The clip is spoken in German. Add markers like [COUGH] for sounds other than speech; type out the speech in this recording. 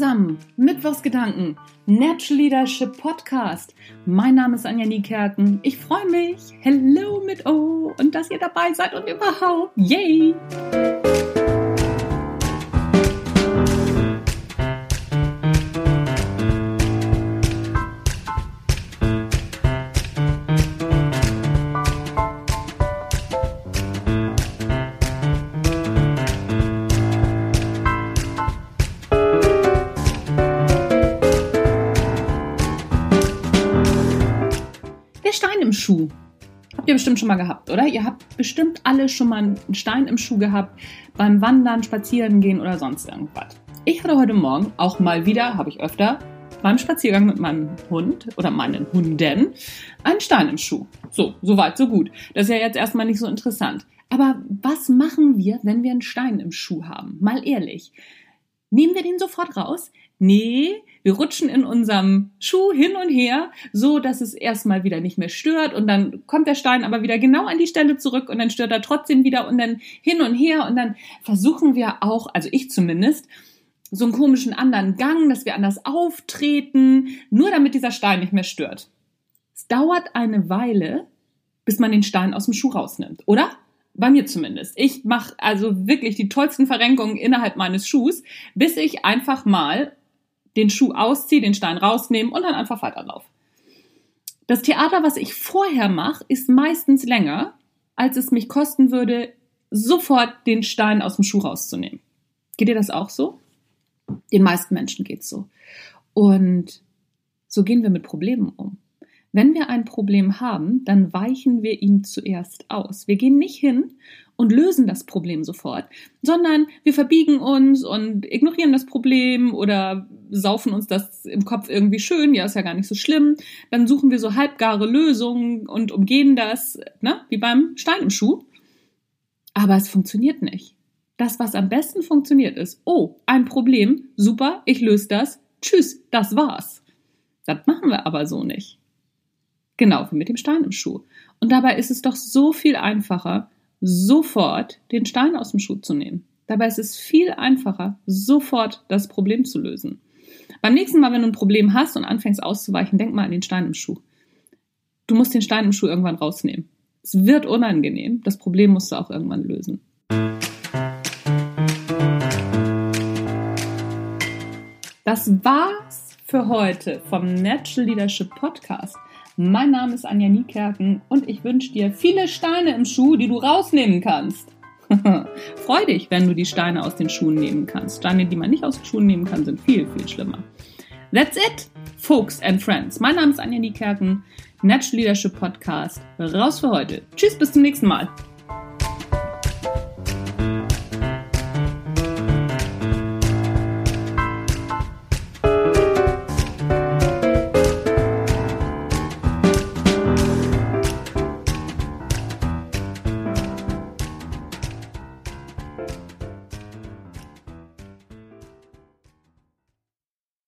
zusammen, Mittwochsgedanken, Natural Leadership Podcast. Mein Name ist Anja Niekerken. Ich freue mich. Hello mit O und dass ihr dabei seid und überhaupt. Yay! Der Stein im Schuh. Habt ihr bestimmt schon mal gehabt, oder? Ihr habt bestimmt alle schon mal einen Stein im Schuh gehabt beim Wandern, Spazieren gehen oder sonst irgendwas. Ich hatte heute Morgen auch mal wieder, habe ich öfter, beim Spaziergang mit meinem Hund oder meinen Hunden einen Stein im Schuh. So, so weit, so gut. Das ist ja jetzt erstmal nicht so interessant. Aber was machen wir, wenn wir einen Stein im Schuh haben? Mal ehrlich. Nehmen wir den sofort raus? Nee, wir rutschen in unserem Schuh hin und her, so dass es erstmal wieder nicht mehr stört und dann kommt der Stein aber wieder genau an die Stelle zurück und dann stört er trotzdem wieder und dann hin und her und dann versuchen wir auch, also ich zumindest, so einen komischen anderen Gang, dass wir anders auftreten, nur damit dieser Stein nicht mehr stört. Es dauert eine Weile, bis man den Stein aus dem Schuh rausnimmt, oder? Bei mir zumindest. Ich mache also wirklich die tollsten Verrenkungen innerhalb meines Schuhs, bis ich einfach mal den Schuh ausziehe, den Stein rausnehme und dann einfach weiterlaufe. Das Theater, was ich vorher mache, ist meistens länger, als es mich kosten würde, sofort den Stein aus dem Schuh rauszunehmen. Geht dir das auch so? Den meisten Menschen geht's so. Und so gehen wir mit Problemen um. Wenn wir ein Problem haben, dann weichen wir ihm zuerst aus. Wir gehen nicht hin und lösen das Problem sofort, sondern wir verbiegen uns und ignorieren das Problem oder saufen uns das im Kopf irgendwie schön, ja, ist ja gar nicht so schlimm. Dann suchen wir so halbgare Lösungen und umgehen das, ne, wie beim Stein im Schuh. Aber es funktioniert nicht. Das, was am besten funktioniert, ist, oh, ein Problem, super, ich löse das, tschüss, das war's. Das machen wir aber so nicht. Genau, wie mit dem Stein im Schuh. Und dabei ist es doch so viel einfacher, sofort den Stein aus dem Schuh zu nehmen. Dabei ist es viel einfacher, sofort das Problem zu lösen. Beim nächsten Mal, wenn du ein Problem hast und anfängst auszuweichen, denk mal an den Stein im Schuh. Du musst den Stein im Schuh irgendwann rausnehmen. Es wird unangenehm. Das Problem musst du auch irgendwann lösen. Das war's für heute vom Natural Leadership Podcast. Mein Name ist Anja Niekerken und ich wünsche dir viele Steine im Schuh, die du rausnehmen kannst. [LAUGHS] Freu dich, wenn du die Steine aus den Schuhen nehmen kannst. Steine, die man nicht aus den Schuhen nehmen kann, sind viel, viel schlimmer. That's it, folks and friends. Mein Name ist Anja Niekerken, Natural Leadership Podcast. Raus für heute. Tschüss, bis zum nächsten Mal.